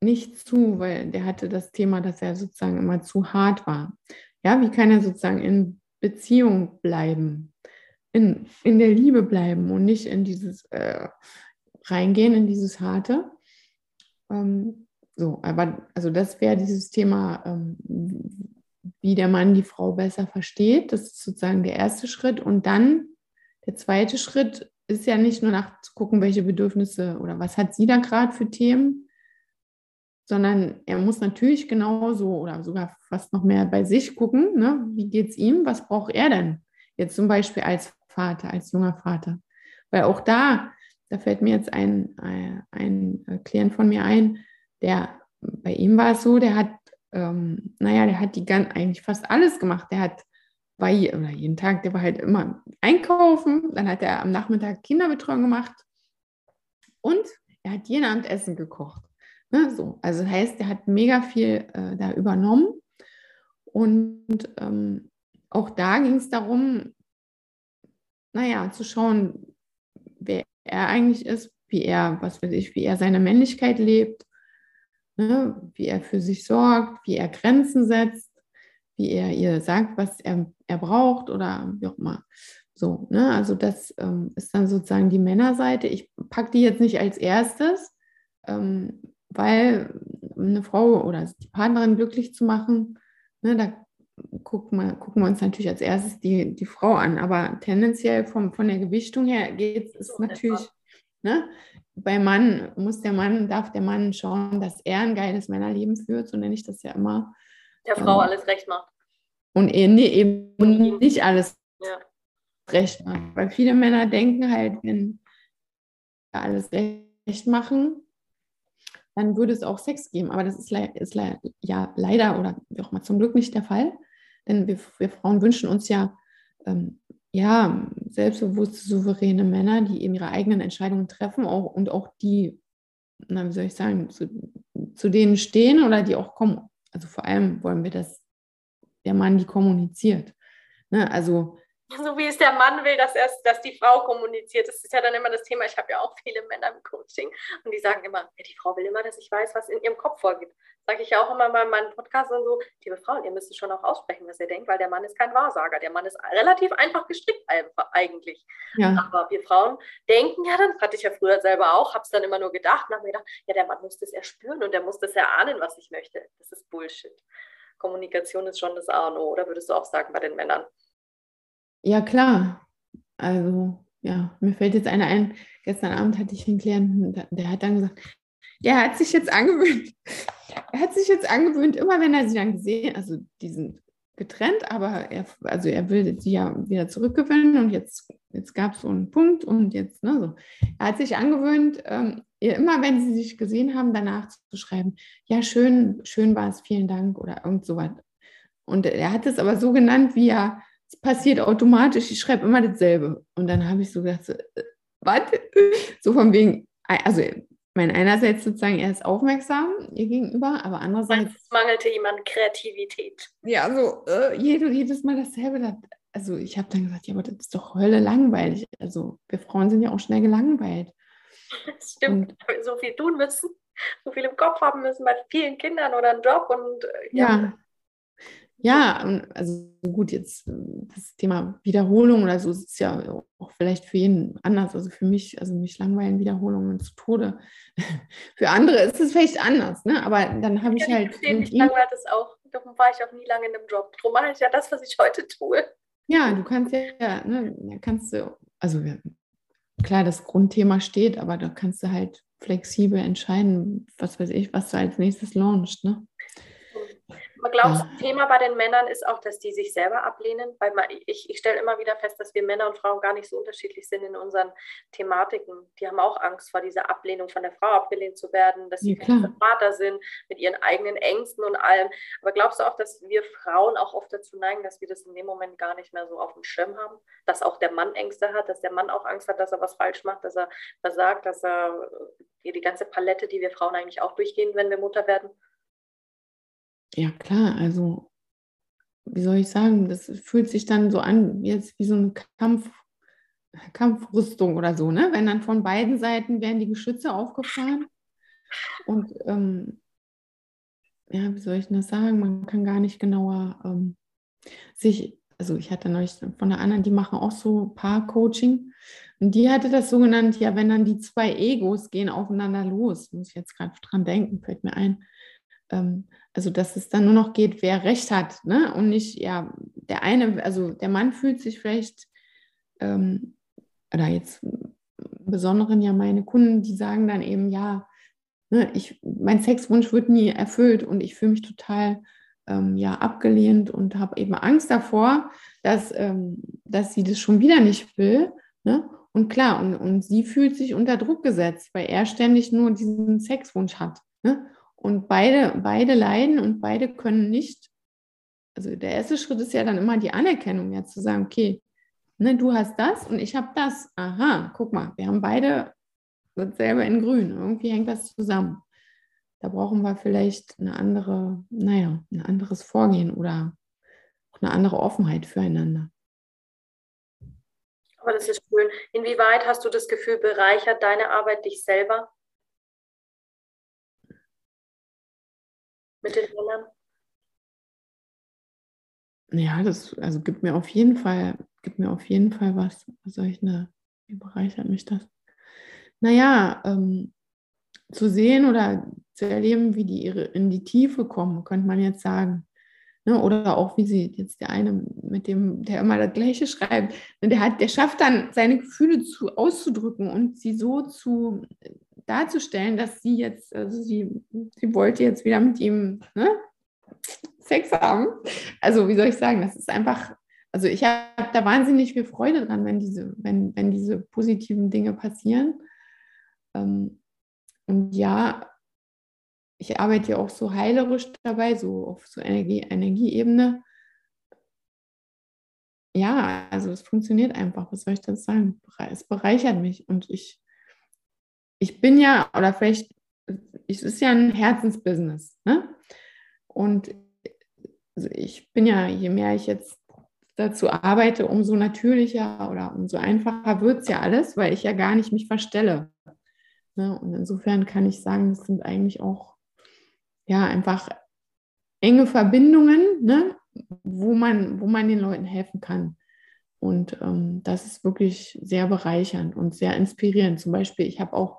nicht zu, weil der hatte das Thema, dass er sozusagen immer zu hart war. Ja, wie kann er sozusagen in Beziehung bleiben, in, in der Liebe bleiben und nicht in dieses äh, reingehen, in dieses harte. Ähm, so, aber also das wäre dieses Thema, ähm, wie der Mann die Frau besser versteht. Das ist sozusagen der erste Schritt. Und dann der zweite Schritt ist ja nicht nur nachzugucken, welche Bedürfnisse oder was hat sie da gerade für Themen, sondern er muss natürlich genauso oder sogar fast noch mehr bei sich gucken, ne? wie geht es ihm, was braucht er denn jetzt zum Beispiel als Vater, als junger Vater. Weil auch da, da fällt mir jetzt ein, ein, ein Klient von mir ein, der bei ihm war es so, der hat ähm, naja, der hat die ganz, eigentlich fast alles gemacht. Der hat, war oder jeden Tag, der war halt immer einkaufen, dann hat er am Nachmittag Kinderbetreuung gemacht und er hat jeden Abend Essen gekocht. Ne, so. Also das heißt, er hat mega viel äh, da übernommen und ähm, auch da ging es darum, naja, zu schauen, wer er eigentlich ist, wie er, was weiß ich, wie er seine Männlichkeit lebt ne? wie er für sich sorgt, wie er Grenzen setzt, wie er ihr sagt, was er, er braucht oder wie auch immer. So, ne? Also das ähm, ist dann sozusagen die Männerseite. Ich packe die jetzt nicht als erstes, ähm, weil eine Frau oder die Partnerin glücklich zu machen, ne, da gucken wir, gucken wir uns natürlich als erstes die, die Frau an. Aber tendenziell vom, von der Gewichtung her geht es natürlich, ne, bei Mann muss der Mann, darf der Mann schauen, dass er ein geiles Männerleben führt, so nenne ich das ja immer. Der Frau ähm, alles recht macht. Und eben, nee, eben nicht alles ja. recht macht. Weil viele Männer denken halt, wenn alles recht machen, dann würde es auch Sex geben. Aber das ist, ist ja leider oder wie auch mal zum Glück nicht der Fall. Denn wir, wir Frauen wünschen uns ja, ähm, ja selbstbewusste, souveräne Männer, die eben ihre eigenen Entscheidungen treffen auch, und auch die, na, wie soll ich sagen, zu, zu denen stehen oder die auch kommen. Also vor allem wollen wir, dass der Mann die kommuniziert. Ne? Also so wie es der Mann will, dass, er, dass die Frau kommuniziert. Das ist ja dann immer das Thema. Ich habe ja auch viele Männer im Coaching und die sagen immer, ja, die Frau will immer, dass ich weiß, was in ihrem Kopf vorgeht. Sage ich ja auch immer bei meinen Podcasts und so, liebe Frauen, ihr müsst schon auch aussprechen, was ihr denkt, weil der Mann ist kein Wahrsager. Der Mann ist relativ einfach gestrickt eigentlich. Ja. Aber wir Frauen denken ja dann, das hatte ich ja früher selber auch, habe es dann immer nur gedacht und habe mir gedacht, ja, der Mann muss das erspüren und der muss das erahnen, was ich möchte. Das ist Bullshit. Kommunikation ist schon das A und O, oder würdest du auch sagen bei den Männern? Ja, klar. Also, ja, mir fällt jetzt einer ein. Gestern Abend hatte ich einen Klienten, der hat dann gesagt, der hat sich jetzt angewöhnt. Er hat sich jetzt angewöhnt, immer wenn er sie dann gesehen, also die sind getrennt, aber er, also er will sie ja wieder zurückgewinnen und jetzt, jetzt gab es so einen Punkt und jetzt, ne, so. Er hat sich angewöhnt, ähm, immer wenn sie sich gesehen haben, danach zu schreiben, ja, schön, schön war es, vielen Dank oder irgend sowas. Und er hat es aber so genannt, wie er es passiert automatisch, ich schreibe immer dasselbe. Und dann habe ich so gedacht, so, äh, was? So von wegen, also mein einerseits sozusagen, er ist aufmerksam ihr gegenüber, aber andererseits. Es mangelte jemand Kreativität. Ja, so äh, jedes, jedes Mal dasselbe. Also ich habe dann gesagt, ja, aber das ist doch Hölle langweilig. Also wir Frauen sind ja auch schnell gelangweilt. Das stimmt, und, so viel tun müssen, so viel im Kopf haben müssen bei vielen Kindern oder einen Job und äh, ja. ja. Ja, also gut, jetzt äh, das Thema Wiederholung oder so ist ja auch vielleicht für jeden anders. Also für mich, also mich langweilen Wiederholungen zu Tode. für andere ist es vielleicht anders, ne? Aber dann habe ich halt. Ich mich langweilt es auch. Darum war ich auch nie lange in einem Job. Darum mache ich ja das, was ich heute tue. Ja, du kannst ja, ne, kannst du, also klar, das Grundthema steht, aber da kannst du halt flexibel entscheiden, was weiß ich, was du als nächstes launchst, ne? Aber glaubst du, Thema bei den Männern ist auch, dass die sich selber ablehnen? Weil ich, ich stelle immer wieder fest, dass wir Männer und Frauen gar nicht so unterschiedlich sind in unseren Thematiken. Die haben auch Angst vor dieser Ablehnung von der Frau abgelehnt zu werden, dass sie ja, Vater sind mit ihren eigenen Ängsten und allem. Aber glaubst du auch, dass wir Frauen auch oft dazu neigen, dass wir das in dem Moment gar nicht mehr so auf dem Schirm haben? Dass auch der Mann Ängste hat, dass der Mann auch Angst hat, dass er was falsch macht, dass er versagt, dass er die ganze Palette, die wir Frauen eigentlich auch durchgehen, wenn wir Mutter werden? Ja, klar, also wie soll ich sagen, das fühlt sich dann so an, jetzt wie so eine Kampf, Kampfrüstung oder so, ne? Wenn dann von beiden Seiten werden die Geschütze aufgefahren und ähm, ja, wie soll ich das sagen? Man kann gar nicht genauer ähm, sich, also ich hatte neulich von der anderen, die machen auch so Paar-Coaching und die hatte das so genannt, ja, wenn dann die zwei Egos gehen aufeinander los, muss ich jetzt gerade dran denken, fällt mir ein. Ähm, also dass es dann nur noch geht, wer Recht hat, ne? Und nicht, ja, der eine, also der Mann fühlt sich vielleicht, ähm, oder jetzt im Besonderen ja meine Kunden, die sagen dann eben, ja, ne, ich, mein Sexwunsch wird nie erfüllt und ich fühle mich total ähm, ja, abgelehnt und habe eben Angst davor, dass, ähm, dass sie das schon wieder nicht will. Ne? Und klar, und, und sie fühlt sich unter Druck gesetzt, weil er ständig nur diesen Sexwunsch hat. Ne? Und beide, beide leiden und beide können nicht. Also der erste Schritt ist ja dann immer die Anerkennung, ja zu sagen, okay, ne, du hast das und ich habe das. Aha, guck mal, wir haben beide dasselbe in Grün. Irgendwie hängt das zusammen. Da brauchen wir vielleicht eine andere, naja, ein anderes Vorgehen oder auch eine andere Offenheit füreinander. Aber das ist schön. Inwieweit hast du das Gefühl, bereichert deine Arbeit dich selber? Mit den Männern? Ja, das also gibt mir auf jeden Fall, gibt mir auf jeden Fall was. Soll ich ne, wie bereichert mich das? Naja, ähm, zu sehen oder zu erleben, wie die ihre in die Tiefe kommen, könnte man jetzt sagen. Ne? Oder auch wie sie jetzt der eine, mit dem, der immer das Gleiche schreibt, ne? der hat, der schafft dann seine Gefühle zu auszudrücken und sie so zu darzustellen, dass sie jetzt, also sie, sie wollte jetzt wieder mit ihm ne? Sex haben. Also wie soll ich sagen, das ist einfach, also ich habe da wahnsinnig viel Freude dran, wenn diese, wenn, wenn diese positiven Dinge passieren. Ähm, und ja, ich arbeite ja auch so heilerisch dabei, so auf so Energie, Energieebene. Ja, also es funktioniert einfach, was soll ich das sagen? Es bereichert mich und ich, ich bin ja, oder vielleicht, es ist ja ein Herzensbusiness. Ne? Und ich bin ja, je mehr ich jetzt dazu arbeite, umso natürlicher oder umso einfacher wird es ja alles, weil ich ja gar nicht mich verstelle. Ne? Und insofern kann ich sagen, das sind eigentlich auch ja einfach enge Verbindungen, ne? wo, man, wo man den Leuten helfen kann. Und ähm, das ist wirklich sehr bereichernd und sehr inspirierend. Zum Beispiel, ich habe auch,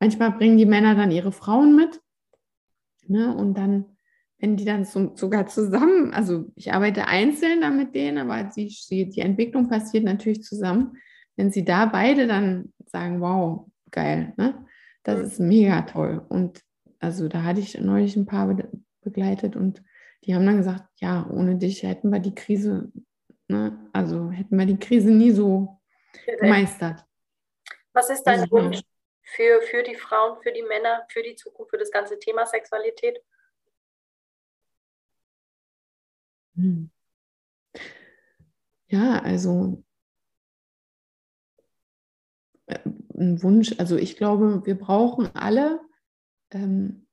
manchmal bringen die Männer dann ihre Frauen mit. Ne? Und dann, wenn die dann so, sogar zusammen, also ich arbeite einzeln dann mit denen, aber die, die Entwicklung passiert natürlich zusammen. Wenn sie da beide dann sagen, wow, geil, ne? das ist mega toll. Und also da hatte ich neulich ein paar begleitet und die haben dann gesagt, ja, ohne dich hätten wir die Krise, ne, also hätten wir die Krise nie so gemeistert. Was ist dein also, Wunsch für, für die Frauen, für die Männer, für die Zukunft, für das ganze Thema Sexualität? Hm. Ja, also äh, ein Wunsch, also ich glaube, wir brauchen alle ähm,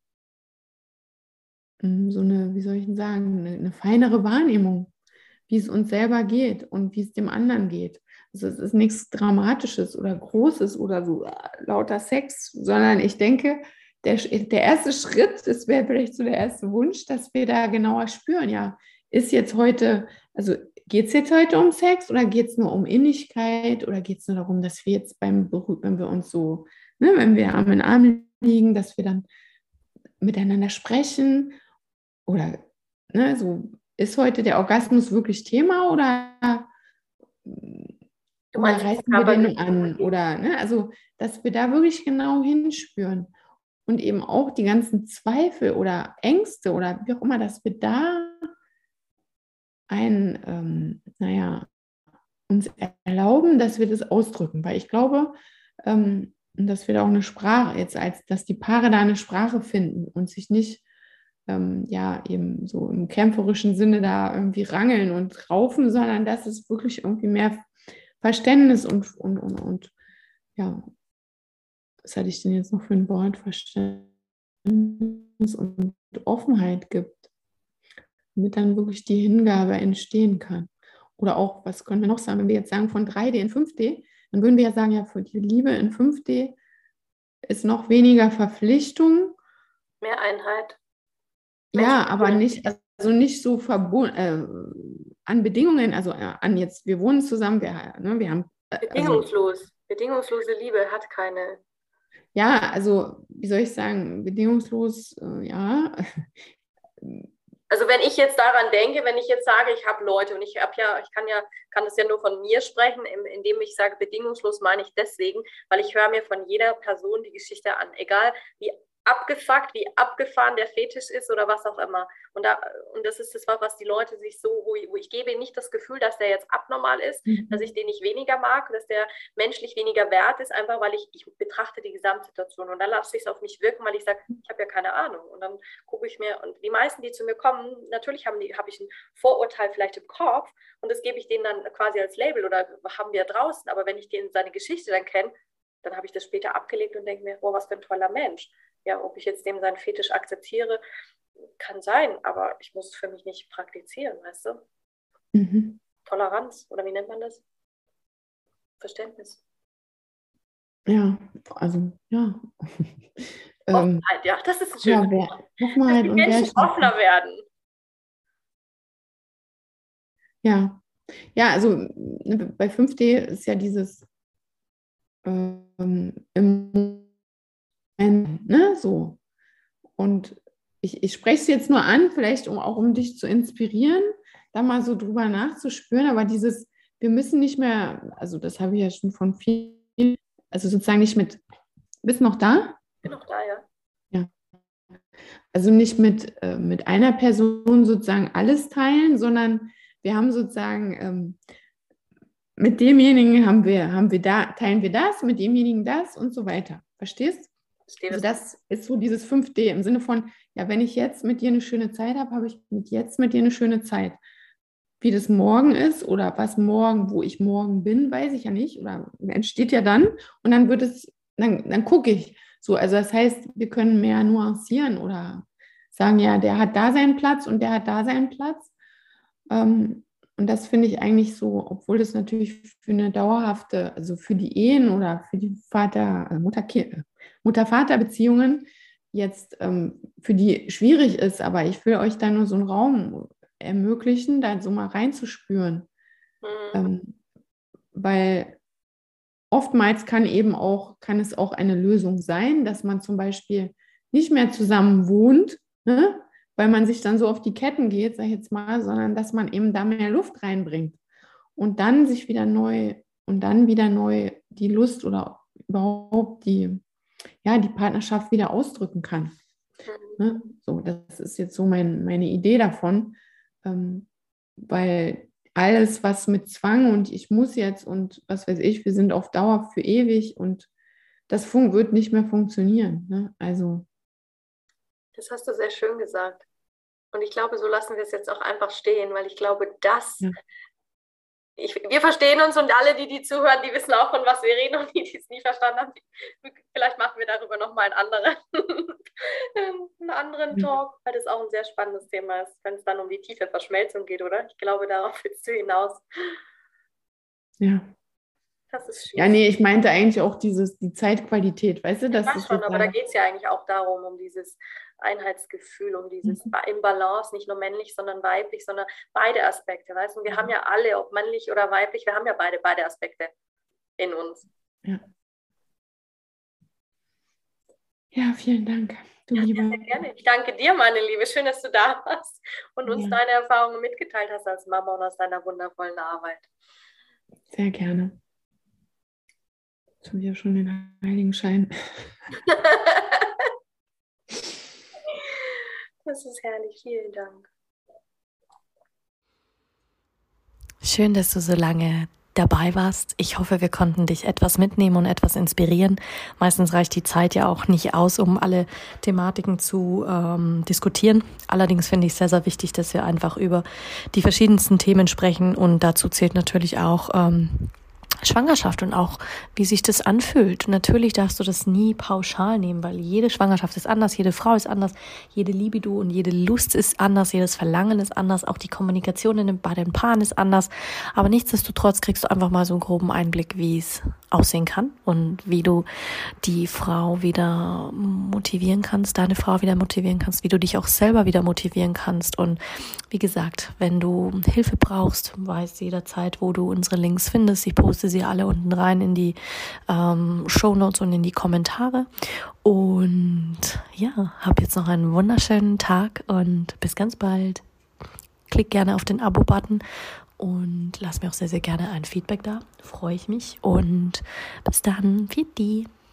mm, so eine, wie soll ich denn sagen, eine, eine feinere Wahrnehmung, wie es uns selber geht und wie es dem anderen geht. Also es ist nichts Dramatisches oder Großes oder so äh, lauter Sex, sondern ich denke, der, der erste Schritt, das wäre vielleicht so der erste Wunsch, dass wir da genauer spüren, ja, ist jetzt heute, also geht es jetzt heute um Sex oder geht es nur um Innigkeit oder geht es nur darum, dass wir jetzt beim wenn wir uns so, ne, wenn wir Arm in Arm liegen, dass wir dann miteinander sprechen oder ne, so ist heute der Orgasmus wirklich Thema oder, meinst, reißen wir den an oder ne, also dass wir da wirklich genau hinspüren und eben auch die ganzen Zweifel oder Ängste oder wie auch immer, dass wir da ein, ähm, naja, uns erlauben, dass wir das ausdrücken, weil ich glaube, ähm, dass wir da auch eine Sprache jetzt als, dass die Paare da eine Sprache finden und sich nicht ähm, ja eben so im kämpferischen Sinne da irgendwie rangeln und raufen, sondern dass es wirklich irgendwie mehr Verständnis und, und, und, und ja, was hatte ich denn jetzt noch für ein Wort? Verständnis und Offenheit gibt damit dann wirklich die Hingabe entstehen kann. Oder auch, was können wir noch sagen, wenn wir jetzt sagen von 3D in 5D, dann würden wir ja sagen, ja, für die Liebe in 5D ist noch weniger Verpflichtung. Mehr Einheit. Mehr ja, aber nicht, also nicht so verbunden äh, an Bedingungen, also an jetzt, wir wohnen zusammen, wir, ne, wir haben. Äh, Bedingungslos. Also, Bedingungslose Liebe hat keine. Ja, also wie soll ich sagen, bedingungslos, äh, ja. Also wenn ich jetzt daran denke, wenn ich jetzt sage, ich habe Leute und ich habe ja, ich kann ja, kann das ja nur von mir sprechen, indem ich sage, bedingungslos meine ich deswegen, weil ich höre mir von jeder Person die Geschichte an, egal wie abgefuckt, wie abgefahren der Fetisch ist oder was auch immer. Und, da, und das ist das, was die Leute sich so, wo ich, wo ich gebe nicht das Gefühl, dass der jetzt abnormal ist, mhm. dass ich den nicht weniger mag, dass der menschlich weniger wert ist, einfach weil ich, ich betrachte die Gesamtsituation und dann lasse ich es auf mich wirken, weil ich sage, ich habe ja keine Ahnung. Und dann gucke ich mir, und die meisten, die zu mir kommen, natürlich haben die, habe ich ein Vorurteil vielleicht im Kopf und das gebe ich denen dann quasi als Label oder haben wir draußen, aber wenn ich denen seine Geschichte dann kenne, dann habe ich das später abgelegt und denke mir, oh, was für ein toller Mensch. Ja, ob ich jetzt dem seinen Fetisch akzeptiere, kann sein, aber ich muss es für mich nicht praktizieren, weißt du? Mhm. Toleranz, oder wie nennt man das? Verständnis. Ja, also ja. Ähm, Offenheit, ja, das ist ein schönes ja. Offenheit Dass die Menschen offener werden. Ja, ja, also ne, bei 5D ist ja dieses ähm, im ne, so. Und ich, ich spreche es jetzt nur an, vielleicht um auch um dich zu inspirieren, da mal so drüber nachzuspüren, aber dieses, wir müssen nicht mehr, also das habe ich ja schon von vielen, also sozusagen nicht mit, bist noch da? Bin noch da, ja. Ja. Also nicht mit, äh, mit einer Person sozusagen alles teilen, sondern wir haben sozusagen ähm, mit demjenigen haben wir, haben wir da, teilen wir das, mit demjenigen das und so weiter. Verstehst? Also das ist so dieses 5D im Sinne von, ja, wenn ich jetzt mit dir eine schöne Zeit habe, habe ich mit jetzt mit dir eine schöne Zeit. Wie das morgen ist oder was morgen, wo ich morgen bin, weiß ich ja nicht. Oder entsteht ja dann und dann wird es, dann, dann gucke ich. So, also das heißt, wir können mehr nuancieren oder sagen, ja, der hat da seinen Platz und der hat da seinen Platz. Ähm, und das finde ich eigentlich so, obwohl das natürlich für eine dauerhafte, also für die Ehen oder für die Vater, äh, Mutter, Mutter-Vater-Beziehungen jetzt ähm, für die schwierig ist, aber ich will euch da nur so einen Raum ermöglichen, da so mal reinzuspüren. Mhm. Ähm, weil oftmals kann eben auch, kann es auch eine Lösung sein, dass man zum Beispiel nicht mehr zusammen wohnt, ne? weil man sich dann so auf die Ketten geht, sag ich jetzt mal, sondern dass man eben da mehr Luft reinbringt und dann sich wieder neu und dann wieder neu die Lust oder überhaupt die, ja, die Partnerschaft wieder ausdrücken kann. Ne? So, das ist jetzt so mein, meine Idee davon, ähm, weil alles, was mit Zwang und ich muss jetzt und was weiß ich, wir sind auf Dauer für ewig und das wird nicht mehr funktionieren. Ne? Also. Das hast du sehr schön gesagt. Und ich glaube, so lassen wir es jetzt auch einfach stehen, weil ich glaube, das ja ich, wir verstehen uns und alle, die die zuhören, die wissen auch, von was wir reden und die, die es nie verstanden haben, die, vielleicht machen wir darüber nochmal einen anderen, einen anderen. Talk, weil das auch ein sehr spannendes Thema ist, wenn es dann um die tiefe Verschmelzung geht, oder? Ich glaube, darauf willst du hinaus. Ja. Das ist schwierig. Ja, nee, ich meinte eigentlich auch dieses, die Zeitqualität, weißt du? Das ich weiß schon, aber da geht es ja eigentlich auch darum, um dieses Einheitsgefühl, um dieses mhm. im Balance, nicht nur männlich, sondern weiblich, sondern beide Aspekte, weißt du? Und wir haben ja alle, ob männlich oder weiblich, wir haben ja beide, beide Aspekte in uns. Ja. Ja, vielen Dank. Du ja, Liebe. Sehr gerne. Ich danke dir, meine Liebe. Schön, dass du da warst und uns ja. deine Erfahrungen mitgeteilt hast als Mama und aus deiner wundervollen Arbeit. Sehr gerne. Jetzt haben wir schon den Heiligenschein. Das ist herrlich. Vielen Dank. Schön, dass du so lange dabei warst. Ich hoffe, wir konnten dich etwas mitnehmen und etwas inspirieren. Meistens reicht die Zeit ja auch nicht aus, um alle Thematiken zu ähm, diskutieren. Allerdings finde ich es sehr, sehr wichtig, dass wir einfach über die verschiedensten Themen sprechen und dazu zählt natürlich auch ähm, Schwangerschaft und auch, wie sich das anfühlt. Natürlich darfst du das nie pauschal nehmen, weil jede Schwangerschaft ist anders, jede Frau ist anders, jede Libido und jede Lust ist anders, jedes Verlangen ist anders, auch die Kommunikation bei den Paaren ist anders. Aber nichtsdestotrotz kriegst du einfach mal so einen groben Einblick, wie es aussehen kann und wie du die Frau wieder motivieren kannst, deine Frau wieder motivieren kannst, wie du dich auch selber wieder motivieren kannst. Und wie gesagt, wenn du Hilfe brauchst, weißt jederzeit, wo du unsere Links findest. Ich poste sie alle unten rein in die ähm, Show Notes und in die Kommentare. Und ja, hab jetzt noch einen wunderschönen Tag und bis ganz bald. Klick gerne auf den Abo-Button und lass mir auch sehr, sehr gerne ein Feedback da. Freue ich mich. Und bis dann. Fitti.